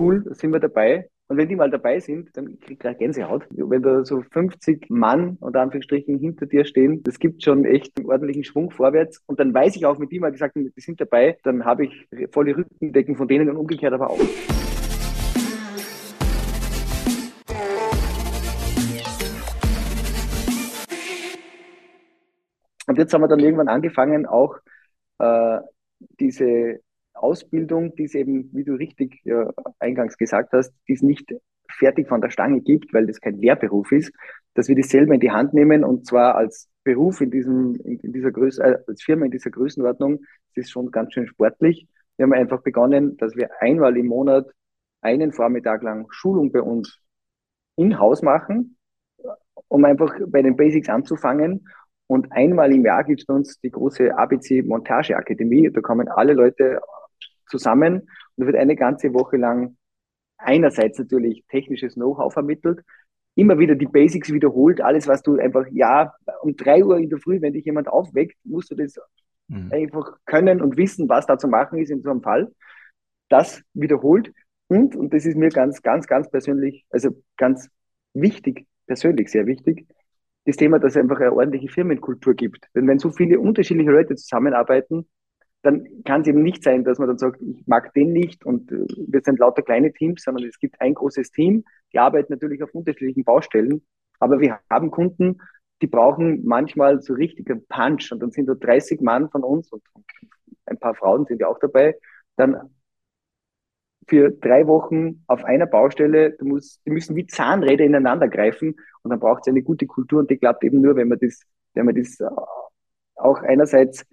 cool, sind wir dabei. Und wenn die mal dabei sind, dann krieg ich gleich Gänsehaut. Wenn da so 50 Mann unter Anführungsstrichen hinter dir stehen, das gibt schon echt einen ordentlichen Schwung vorwärts. Und dann weiß ich auch, mit die mal gesagt die sind dabei, dann habe ich volle Rückendecken von denen und umgekehrt aber auch. Und jetzt haben wir dann irgendwann angefangen, auch äh, diese Ausbildung, die es eben, wie du richtig äh, eingangs gesagt hast, die es nicht fertig von der Stange gibt, weil das kein Lehrberuf ist, dass wir das in die Hand nehmen und zwar als Beruf in diesem, in, dieser Größe, äh, als Firma in dieser Größenordnung, das ist schon ganz schön sportlich. Wir haben einfach begonnen, dass wir einmal im Monat einen Vormittag lang Schulung bei uns in-house machen, um einfach bei den Basics anzufangen und einmal im Jahr gibt es bei uns die große ABC Montage Akademie. Da kommen alle Leute zusammen und da wird eine ganze Woche lang einerseits natürlich technisches Know-how vermittelt, immer wieder die Basics wiederholt, alles, was du einfach, ja, um drei Uhr in der Früh, wenn dich jemand aufweckt, musst du das mhm. einfach können und wissen, was da zu machen ist in so einem Fall. Das wiederholt und, und das ist mir ganz, ganz, ganz persönlich, also ganz wichtig, persönlich sehr wichtig, das Thema, dass es einfach eine ordentliche Firmenkultur gibt. Denn wenn so viele unterschiedliche Leute zusammenarbeiten, dann kann es eben nicht sein, dass man dann sagt, ich mag den nicht und äh, wir sind lauter kleine Teams, sondern es gibt ein großes Team, die arbeiten natürlich auf unterschiedlichen Baustellen, aber wir haben Kunden, die brauchen manchmal so richtigen Punch und dann sind da 30 Mann von uns und ein paar Frauen sind ja auch dabei, dann für drei Wochen auf einer Baustelle, du musst, die müssen wie Zahnräder ineinander greifen und dann braucht es eine gute Kultur und die klappt eben nur, wenn man das, wenn man das äh, auch einerseits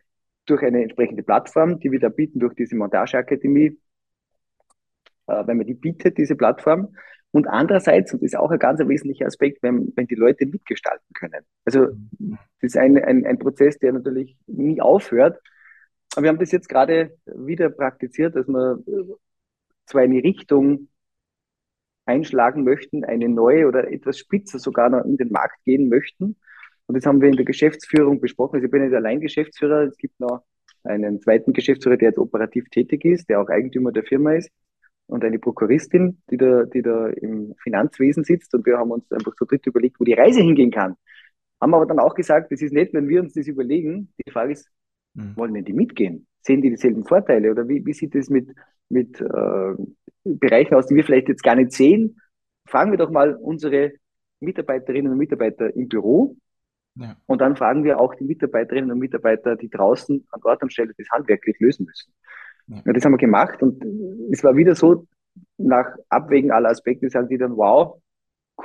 durch eine entsprechende Plattform, die wir da bieten durch diese Montageakademie, äh, wenn man die bietet, diese Plattform. Und andererseits, und das ist auch ein ganz wesentlicher Aspekt, wenn, wenn die Leute mitgestalten können. Also das ist ein, ein, ein Prozess, der natürlich nie aufhört. Aber wir haben das jetzt gerade wieder praktiziert, dass wir zwar eine Richtung einschlagen möchten, eine neue oder etwas spitzer sogar noch in den Markt gehen möchten. Und das haben wir in der Geschäftsführung besprochen. Also ich bin nicht allein Geschäftsführer. Es gibt noch einen zweiten Geschäftsführer, der jetzt operativ tätig ist, der auch Eigentümer der Firma ist. Und eine Prokuristin, die da, die da im Finanzwesen sitzt. Und wir haben uns einfach zu dritt überlegt, wo die Reise hingehen kann. Haben aber dann auch gesagt, das ist nett, wenn wir uns das überlegen. Die Frage ist, mhm. wollen denn die mitgehen? Sehen die dieselben Vorteile? Oder wie, wie sieht es mit, mit äh, Bereichen aus, die wir vielleicht jetzt gar nicht sehen. Fragen wir doch mal unsere Mitarbeiterinnen und Mitarbeiter im Büro. Ja. Und dann fragen wir auch die Mitarbeiterinnen und Mitarbeiter, die draußen an Ort und Stelle das handwerklich lösen müssen. Ja. das haben wir gemacht und es war wieder so, nach Abwägen aller Aspekte sagen die dann, wow,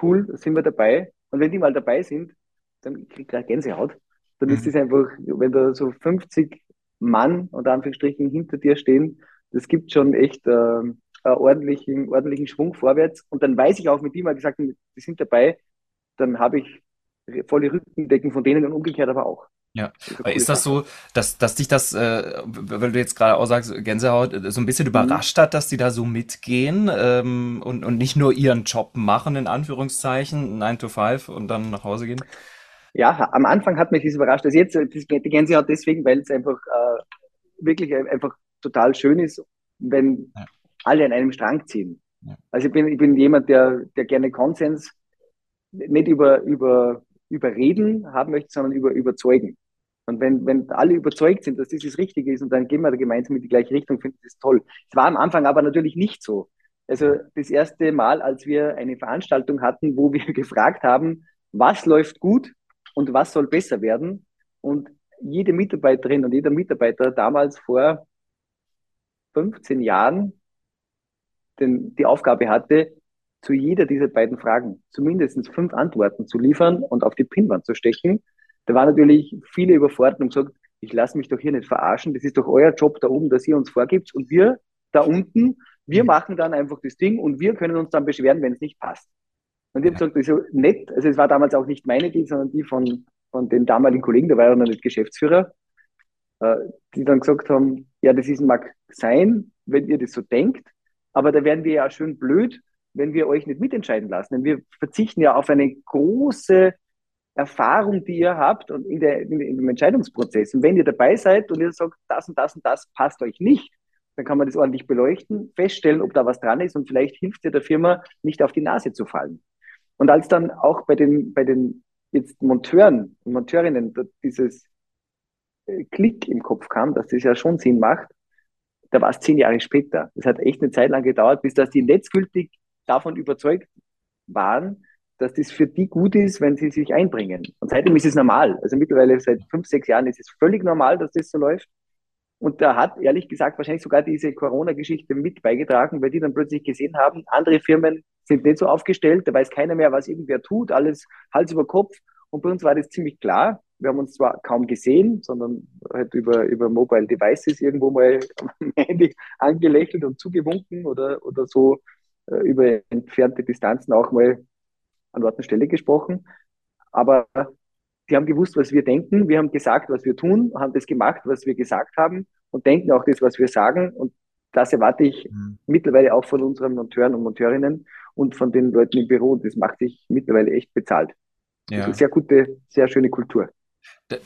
cool, sind wir dabei. Und wenn die mal dabei sind, dann ich gleich Gänsehaut. Dann mhm. ist es einfach, wenn da so 50 Mann unter Anführungsstrichen hinter dir stehen, das gibt schon echt äh, ordentlichen, ordentlichen Schwung vorwärts. Und dann weiß ich auch, mit die mal gesagt die sind dabei, dann habe ich volle Rückendecken von denen und umgekehrt aber auch. Ja, ist, das so, dass, dass dich das, äh, weil du jetzt gerade auch sagst, Gänsehaut, so ein bisschen überrascht hat, dass die da so mitgehen ähm, und, und nicht nur ihren Job machen, in Anführungszeichen, 9 to 5 und dann nach Hause gehen? Ja, am Anfang hat mich das überrascht. Also jetzt die Gänsehaut deswegen, weil es einfach äh, wirklich einfach total schön ist, wenn ja. alle an einem Strang ziehen. Ja. Also ich bin, ich bin jemand, der, der gerne Konsens nicht über, über, über Reden haben möchte, sondern über überzeugen. Und wenn, wenn alle überzeugt sind, dass das das Richtige ist und dann gehen wir da gemeinsam in die gleiche Richtung, finde ich das toll. Es war am Anfang aber natürlich nicht so. Also das erste Mal, als wir eine Veranstaltung hatten, wo wir gefragt haben, was läuft gut und was soll besser werden. Und jede Mitarbeiterin und jeder Mitarbeiter damals vor 15 Jahren den, die Aufgabe hatte, zu jeder dieser beiden Fragen zumindest fünf Antworten zu liefern und auf die Pinnwand zu stecken. Da war natürlich viele überfordert und gesagt, ich lasse mich doch hier nicht verarschen, das ist doch euer Job da oben, dass ihr uns vorgibt und wir da unten, wir machen dann einfach das Ding und wir können uns dann beschweren, wenn es nicht passt. Und ich habe gesagt, das ist so nett, also es war damals auch nicht meine Idee, sondern die von, von den damaligen Kollegen, der war ja noch nicht Geschäftsführer, äh, die dann gesagt haben, ja, das ist, mag sein, wenn ihr das so denkt, aber da werden wir ja schön blöd, wenn wir euch nicht mitentscheiden lassen. Denn wir verzichten ja auf eine große Erfahrung, die ihr habt und in, der, in, in dem Entscheidungsprozess. Und wenn ihr dabei seid und ihr sagt, das und das und das passt euch nicht, dann kann man das ordentlich beleuchten, feststellen, ob da was dran ist und vielleicht hilft dir der Firma, nicht auf die Nase zu fallen. Und als dann auch bei den, bei den jetzt Monteuren und Monteurinnen dieses äh, Klick im Kopf kam, dass das ja schon Sinn macht, da war es zehn Jahre später. Es hat echt eine Zeit lang gedauert, bis dass die letztgültig davon überzeugt waren, dass das für die gut ist, wenn sie sich einbringen. Und seitdem ist es normal. Also mittlerweile seit fünf, sechs Jahren ist es völlig normal, dass das so läuft. Und da hat ehrlich gesagt wahrscheinlich sogar diese Corona-Geschichte mit beigetragen, weil die dann plötzlich gesehen haben, andere Firmen sind nicht so aufgestellt, da weiß keiner mehr, was irgendwer tut, alles Hals über Kopf. Und bei uns war das ziemlich klar. Wir haben uns zwar kaum gesehen, sondern halt über, über Mobile Devices irgendwo mal am Handy angelächelt und zugewunken oder, oder so über entfernte Distanzen auch mal an Ort und Stelle gesprochen. Aber die haben gewusst, was wir denken. Wir haben gesagt, was wir tun, haben das gemacht, was wir gesagt haben und denken auch das, was wir sagen. Und das erwarte ich mhm. mittlerweile auch von unseren Monteuren und Monteurinnen und von den Leuten im Büro. Das macht sich mittlerweile echt bezahlt. Ja. Sehr gute, sehr schöne Kultur.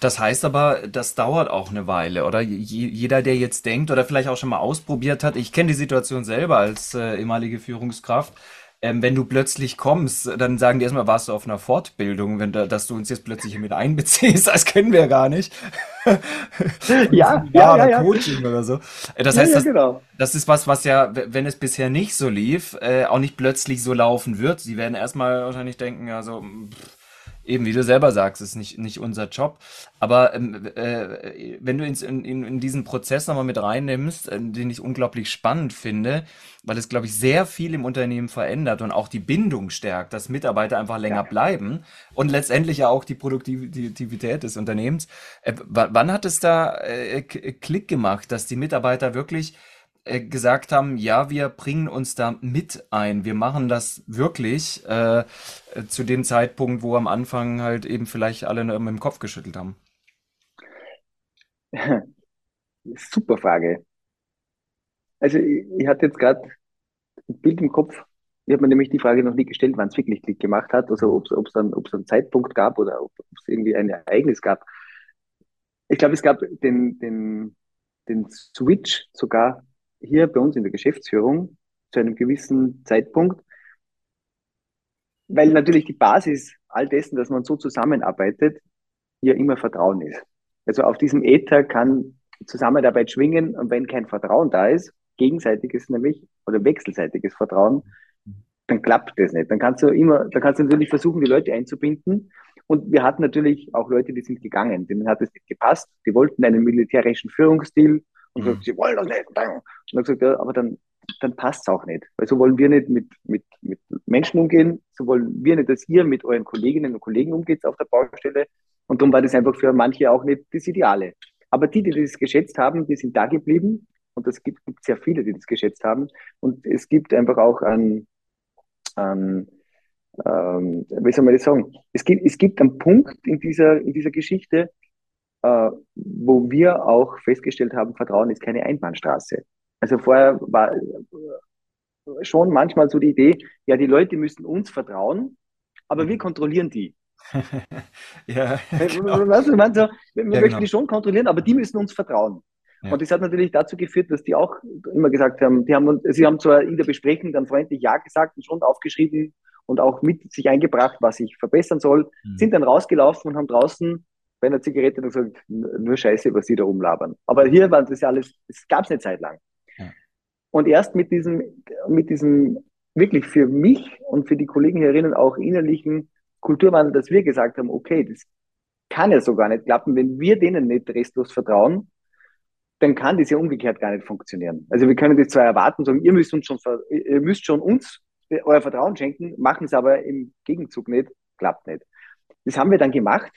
Das heißt aber, das dauert auch eine Weile, oder? Jeder, der jetzt denkt oder vielleicht auch schon mal ausprobiert hat, ich kenne die Situation selber als äh, ehemalige Führungskraft, ähm, wenn du plötzlich kommst, dann sagen die erstmal, warst du auf einer Fortbildung, wenn da, dass du uns jetzt plötzlich mit einbeziehst, das kennen wir gar nicht. ja, ja, ja, ja. Coaching oder so. Äh, das heißt, ja, ja, genau. das, das, ist was, was ja, wenn es bisher nicht so lief, äh, auch nicht plötzlich so laufen wird. Sie werden erstmal wahrscheinlich denken, ja, so, pff, Eben, wie du selber sagst, ist nicht, nicht unser Job. Aber ähm, äh, wenn du ins, in, in diesen Prozess nochmal mit reinnimmst, äh, den ich unglaublich spannend finde, weil es, glaube ich, sehr viel im Unternehmen verändert und auch die Bindung stärkt, dass Mitarbeiter einfach länger ja. bleiben und letztendlich ja auch die Produktivität des Unternehmens. Äh, wann hat es da äh, Klick gemacht, dass die Mitarbeiter wirklich äh, gesagt haben, ja, wir bringen uns da mit ein, wir machen das wirklich äh, zu dem Zeitpunkt, wo am Anfang halt eben vielleicht alle mit dem Kopf geschüttelt haben? Super Frage. Also ich, ich hatte jetzt gerade ein Bild im Kopf. Ich habe mir nämlich die Frage noch nie gestellt, wann es wirklich Klick gemacht hat, also ob es dann, ob's einen Zeitpunkt gab oder ob es irgendwie ein Ereignis gab. Ich glaube, es gab den, den, den Switch sogar hier bei uns in der Geschäftsführung zu einem gewissen Zeitpunkt, weil natürlich die Basis all dessen, dass man so zusammenarbeitet, ja immer Vertrauen ist. Also auf diesem Äther kann Zusammenarbeit schwingen und wenn kein Vertrauen da ist, gegenseitiges nämlich oder wechselseitiges Vertrauen, dann klappt das nicht. Dann kannst du immer, dann kannst du natürlich versuchen, die Leute einzubinden. Und wir hatten natürlich auch Leute, die sind gegangen, denen hat es nicht gepasst. Die wollten einen militärischen Führungsstil und mhm. gesagt, sie wollen das nicht. Und dann gesagt, ja, aber dann, dann passt es auch nicht. Weil so wollen wir nicht mit, mit, mit Menschen umgehen, so wollen wir nicht, dass ihr mit euren Kolleginnen und Kollegen umgeht auf der Baustelle. Und darum war das einfach für manche auch nicht das Ideale. Aber die, die das geschätzt haben, die sind da geblieben. Und es gibt, gibt sehr viele, die das geschätzt haben. Und es gibt einfach auch ein, ein ähm, wie soll man das sagen? Es gibt, es gibt einen Punkt in dieser, in dieser Geschichte, äh, wo wir auch festgestellt haben, Vertrauen ist keine Einbahnstraße. Also vorher war äh, schon manchmal so die Idee, ja, die Leute müssen uns vertrauen, aber wir kontrollieren die. ja, genau. weißt du, so, wir ja, möchten genau. die schon kontrollieren, aber die müssen uns vertrauen. Ja. Und das hat natürlich dazu geführt, dass die auch immer gesagt haben, die haben, sie haben zwar in der Besprechung dann freundlich Ja gesagt und schon aufgeschrieben und auch mit sich eingebracht, was ich verbessern soll, mhm. sind dann rausgelaufen und haben draußen bei einer Zigarette und gesagt, nur Scheiße, was sie da rumlabern. Aber hier war das ja alles, das gab es eine Zeit lang. Ja. Und erst mit diesem, mit diesem wirklich für mich und für die Kollegen herinnen auch innerlichen Kulturwandel, dass wir gesagt haben, okay, das kann ja so gar nicht klappen, wenn wir denen nicht restlos vertrauen, dann kann das ja umgekehrt gar nicht funktionieren. Also wir können das zwar erwarten, sagen, ihr müsst uns schon, ihr müsst schon uns euer Vertrauen schenken, machen es aber im Gegenzug nicht, klappt nicht. Das haben wir dann gemacht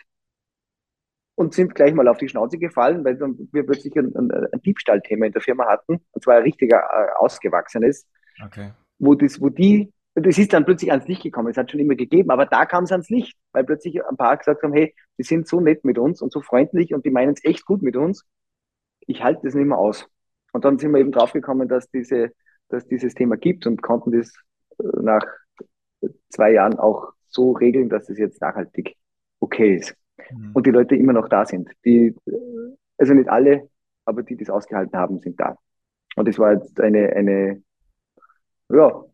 und sind gleich mal auf die Schnauze gefallen, weil wir plötzlich ein, ein, ein Diebstahlthema in der Firma hatten, und zwar ein richtiger äh, ausgewachsenes, okay. wo, das, wo die, das ist dann plötzlich ans Licht gekommen, es hat schon immer gegeben, aber da kam es ans Licht, weil plötzlich ein paar gesagt haben, hey, die sind so nett mit uns und so freundlich und die meinen es echt gut mit uns, ich halte das nicht mehr aus. Und dann sind wir eben draufgekommen, dass, diese, dass dieses Thema gibt und konnten das äh, nach zwei Jahren auch so regeln, dass es jetzt nachhaltig okay ist mhm. und die Leute immer noch da sind. Die, also nicht alle, aber die, die es ausgehalten haben, sind da. Und das war jetzt eine, eine, ja,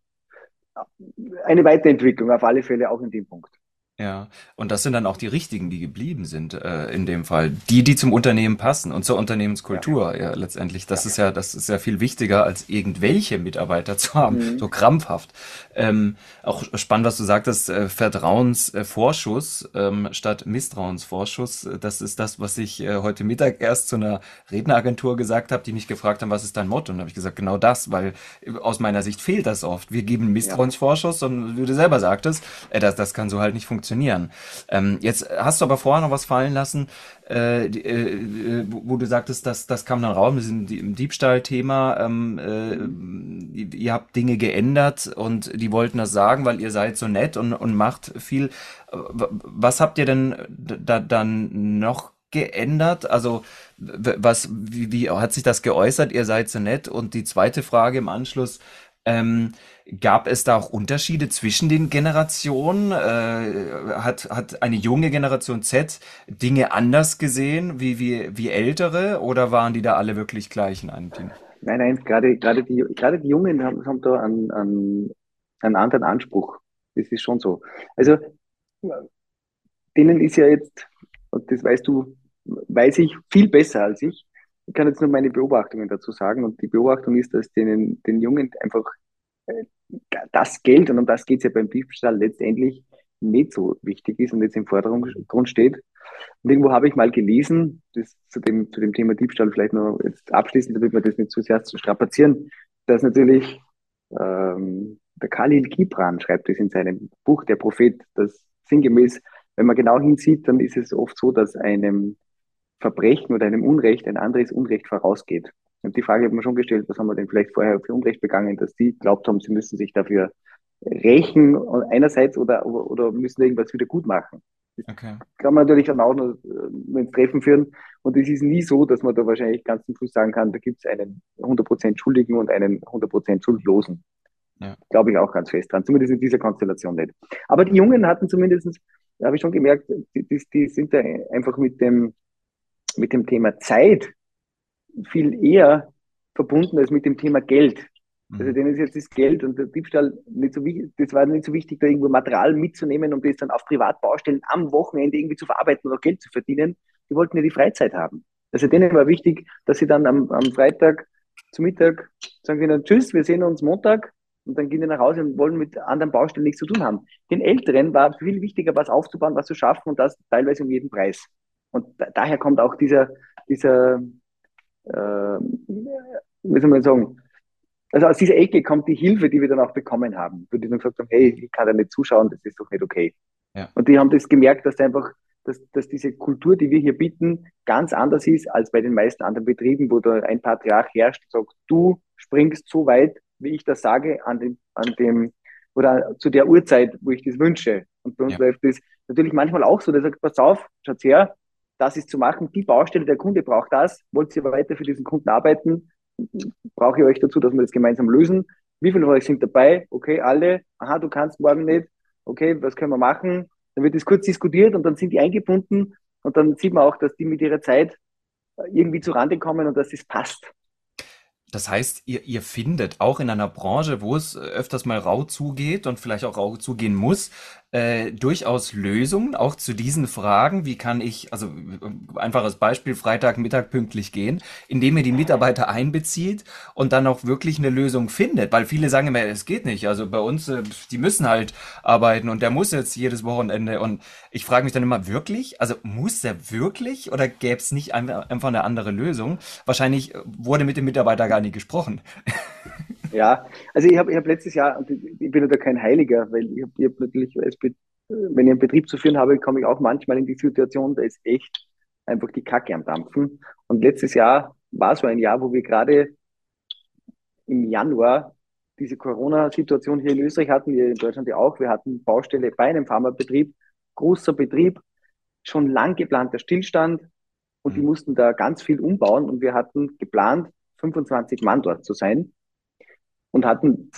eine Weiterentwicklung auf alle Fälle auch in dem Punkt. Ja, und das sind dann auch die richtigen, die geblieben sind, äh, in dem Fall. Die, die zum Unternehmen passen und zur Unternehmenskultur, ja, ja letztendlich. Das ja, ist ja, das ist ja viel wichtiger, als irgendwelche Mitarbeiter zu haben, mhm. so krampfhaft. Ähm, auch spannend, was du sagtest, äh, Vertrauensvorschuss ähm, statt Misstrauensvorschuss. Das ist das, was ich äh, heute Mittag erst zu einer Redneragentur gesagt habe, die mich gefragt haben, was ist dein Motto? Und habe ich gesagt, genau das, weil äh, aus meiner Sicht fehlt das oft. Wir geben Misstrauensvorschuss und wie du selber sagtest, äh, das, das kann so halt nicht funktionieren funktionieren. Ähm, jetzt hast du aber vorher noch was fallen lassen, äh, äh, wo, wo, du sagtest, dass das kam dann raus mit diesem Diebstahlthema. Ähm, äh, ihr habt Dinge geändert und die wollten das sagen, weil ihr seid so nett und, und macht viel. Was habt ihr denn da dann noch geändert? Also was, wie, wie hat sich das geäußert? Ihr seid so nett. Und die zweite Frage im Anschluss, ähm, gab es da auch Unterschiede zwischen den Generationen? Äh, hat, hat eine junge Generation Z Dinge anders gesehen wie, wie, wie ältere oder waren die da alle wirklich gleich in einem Team? Nein, nein, gerade, gerade, die, gerade die Jungen haben, haben da einen, einen, einen anderen Anspruch. Das ist schon so. Also, denen ist ja jetzt, und das weißt du, weiß ich viel besser als ich, ich kann jetzt nur meine Beobachtungen dazu sagen. Und die Beobachtung ist, dass denen, den Jungen einfach äh, das Geld, und um das geht es ja beim Diebstahl letztendlich, nicht so wichtig ist und jetzt im Vordergrund steht. Und irgendwo habe ich mal gelesen, das zu dem, zu dem Thema Diebstahl vielleicht noch jetzt abschließend, damit wir das nicht zu sehr strapazieren, dass natürlich ähm, der Khalil Gibran schreibt es in seinem Buch Der Prophet, dass sinngemäß, wenn man genau hinsieht, dann ist es oft so, dass einem Verbrechen oder einem Unrecht ein anderes Unrecht vorausgeht. Und die Frage hat man schon gestellt, was haben wir denn vielleicht vorher für Unrecht begangen, dass die glaubt haben, sie müssen sich dafür rächen einerseits oder, oder müssen irgendwas wieder gut machen. Okay. kann man natürlich dann auch noch, noch ins Treffen führen. Und es ist nie so, dass man da wahrscheinlich ganz zum Schluss sagen kann, da gibt es einen 100% Schuldigen und einen 100% Schuldlosen. Ja. Glaube ich auch ganz fest dran. Zumindest in dieser Konstellation nicht. Aber die Jungen hatten zumindest, da habe ich schon gemerkt, die, die, die sind da einfach mit dem, mit dem Thema Zeit viel eher verbunden als mit dem Thema Geld. Mhm. Also denen ist jetzt das Geld und der Diebstahl nicht so wichtig, das war nicht so wichtig, da irgendwo Material mitzunehmen, um das dann auf Privatbaustellen am Wochenende irgendwie zu verarbeiten oder Geld zu verdienen. Die wollten ja die Freizeit haben. Also denen war wichtig, dass sie dann am, am Freitag zu Mittag sagen wir dann Tschüss, wir sehen uns Montag und dann gehen die nach Hause und wollen mit anderen Baustellen nichts zu tun haben. Den Älteren war viel wichtiger, was aufzubauen, was zu schaffen und das teilweise um jeden Preis. Und da, daher kommt auch dieser, dieser äh, wie soll man sagen, also aus dieser Ecke kommt die Hilfe, die wir dann auch bekommen haben, wo die dann gesagt haben, hey, ich kann da nicht zuschauen, das ist doch nicht okay. Ja. Und die haben das gemerkt, dass einfach, dass, dass diese Kultur, die wir hier bieten, ganz anders ist als bei den meisten anderen Betrieben, wo da ein Patriarch herrscht und sagt, du springst so weit, wie ich das sage, an dem, an dem, oder zu der Uhrzeit, wo ich das wünsche. Und bei uns ja. läuft das natürlich manchmal auch so, der sagt, pass auf, schaut her, das ist zu machen, die Baustelle, der Kunde braucht das, wollt ihr weiter für diesen Kunden arbeiten, brauche ich euch dazu, dass wir das gemeinsam lösen. Wie viele von euch sind dabei? Okay, alle. Aha, du kannst morgen nicht. Okay, was können wir machen? Dann wird das kurz diskutiert und dann sind die eingebunden und dann sieht man auch, dass die mit ihrer Zeit irgendwie zu Rande kommen und dass es passt. Das heißt, ihr, ihr findet auch in einer Branche, wo es öfters mal rau zugeht und vielleicht auch rau zugehen muss, äh, durchaus Lösungen auch zu diesen Fragen. Wie kann ich, also einfaches Beispiel, Freitag Mittag pünktlich gehen, indem ihr die Mitarbeiter einbezieht und dann auch wirklich eine Lösung findet. Weil viele sagen immer, es geht nicht. Also bei uns, äh, die müssen halt arbeiten und der muss jetzt jedes Wochenende. Und ich frage mich dann immer, wirklich? Also muss er wirklich oder gäbe es nicht einfach eine andere Lösung? Wahrscheinlich wurde mit dem Mitarbeiter gar nicht gesprochen. Ja, also ich habe ich hab letztes Jahr, und ich bin da kein Heiliger, weil ich habe hab natürlich, wenn ich einen Betrieb zu führen habe, komme ich auch manchmal in die Situation, da ist echt einfach die Kacke am Dampfen. Und letztes Jahr war so ein Jahr, wo wir gerade im Januar diese Corona-Situation hier in Österreich hatten, wir in Deutschland ja auch. Wir hatten Baustelle bei einem Pharmabetrieb, großer Betrieb, schon lang geplanter Stillstand und die mhm. mussten da ganz viel umbauen und wir hatten geplant, 25 Mann dort zu sein und hatten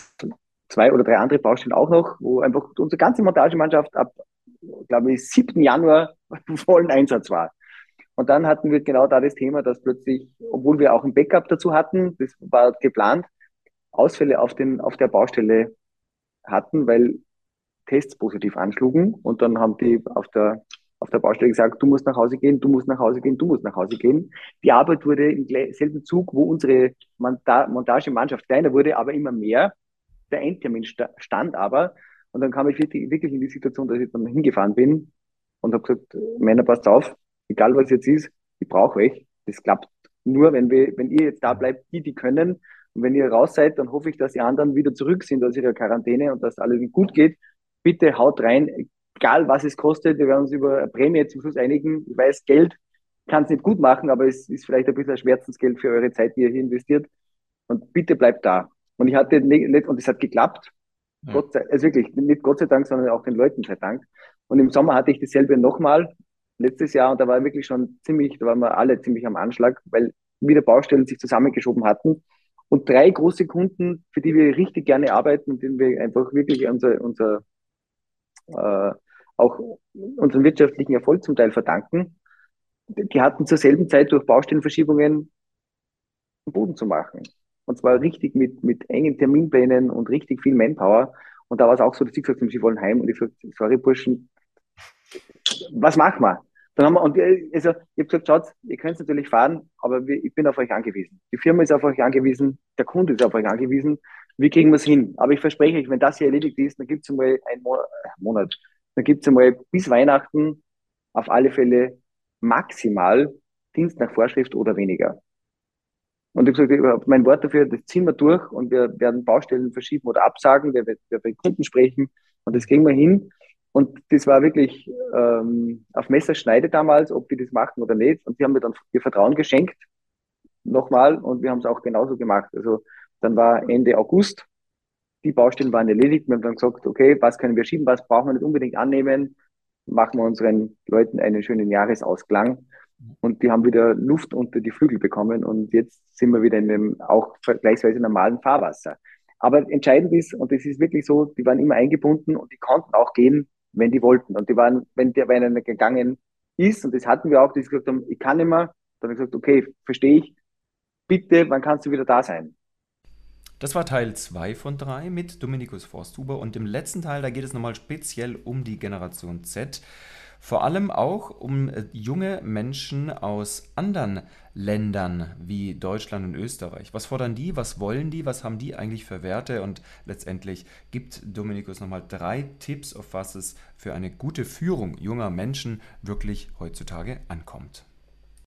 zwei oder drei andere Baustellen auch noch, wo einfach unsere ganze Montagemannschaft ab, glaube ich, 7. Januar vollen Einsatz war. Und dann hatten wir genau da das Thema, dass plötzlich, obwohl wir auch ein Backup dazu hatten, das war geplant, Ausfälle auf, den, auf der Baustelle hatten, weil Tests positiv anschlugen. Und dann haben die auf der, auf der Baustelle gesagt, du musst nach Hause gehen, du musst nach Hause gehen, du musst nach Hause gehen. Die Arbeit wurde im selben Zug, wo unsere Montagemannschaft kleiner wurde, aber immer mehr. Der Endtermin stand aber. Und dann kam ich wirklich, wirklich in die Situation, dass ich dann hingefahren bin und habe gesagt, Männer, passt auf, egal was jetzt ist, ich brauche euch. Das klappt nur, wenn wir, wenn ihr jetzt da bleibt, die, die können. Und wenn ihr raus seid, dann hoffe ich, dass die anderen wieder zurück sind aus ihrer Quarantäne und dass alles gut geht. Bitte haut rein, egal was es kostet. Wir werden uns über eine Prämie zum Schluss einigen. Ich weiß, Geld kann es nicht gut machen, aber es ist vielleicht ein bisschen ein Schmerzensgeld für eure Zeit, die ihr hier investiert. Und bitte bleibt da. Und ich hatte nicht, und es hat geklappt. Ja. Gott sei, also wirklich, nicht Gott sei Dank, sondern auch den Leuten sei Dank. Und im Sommer hatte ich dasselbe nochmal, letztes Jahr, und da war wirklich schon ziemlich, da waren wir alle ziemlich am Anschlag, weil wieder Baustellen sich zusammengeschoben hatten. Und drei große Kunden, für die wir richtig gerne arbeiten und denen wir einfach wirklich unser, unser äh, auch unseren wirtschaftlichen Erfolg zum Teil verdanken, die hatten zur selben Zeit durch Baustellenverschiebungen den Boden zu machen. Und zwar richtig mit, mit engen Terminplänen und richtig viel Manpower. Und da war es auch so, dass sie gesagt haben, sie wollen heim. Und ich sagte, sorry Burschen, was machen wir? Dann haben wir, und also, ich habe gesagt, schaut, ihr könnt natürlich fahren, aber wir, ich bin auf euch angewiesen. Die Firma ist auf euch angewiesen, der Kunde ist auf euch angewiesen. Wie kriegen wir es hin? Aber ich verspreche euch, wenn das hier erledigt ist, dann gibt es einmal einen Monat, dann gibt es einmal bis Weihnachten auf alle Fälle maximal Dienst nach Vorschrift oder weniger. Und ich habe gesagt, mein Wort dafür, das ziehen wir durch und wir werden Baustellen verschieben oder absagen, wir werden bei Kunden sprechen und das kriegen wir hin. Und das war wirklich ähm, auf Messerschneide damals, ob die das machen oder nicht. Und die haben mir dann ihr Vertrauen geschenkt, nochmal, und wir haben es auch genauso gemacht. Also dann war Ende August, die Baustellen waren erledigt. Wir haben dann gesagt, okay, was können wir schieben, was brauchen wir nicht unbedingt annehmen, machen wir unseren Leuten einen schönen Jahresausklang. Und die haben wieder Luft unter die Flügel bekommen und jetzt sind wir wieder in dem auch vergleichsweise normalen Fahrwasser. Aber entscheidend ist, und das ist wirklich so, die waren immer eingebunden und die konnten auch gehen, wenn die wollten. Und die waren, wenn der wenn einer gegangen ist, und das hatten wir auch, die gesagt haben, ich kann nicht mehr, dann habe ich gesagt, okay, verstehe ich, bitte, wann kannst du wieder da sein? Das war Teil 2 von 3 mit Dominikus Forsthuber und im letzten Teil, da geht es nochmal speziell um die Generation Z. Vor allem auch um äh, junge Menschen aus anderen Ländern wie Deutschland und Österreich. Was fordern die? Was wollen die? Was haben die eigentlich für Werte? Und letztendlich gibt Dominikus nochmal drei Tipps, auf was es für eine gute Führung junger Menschen wirklich heutzutage ankommt.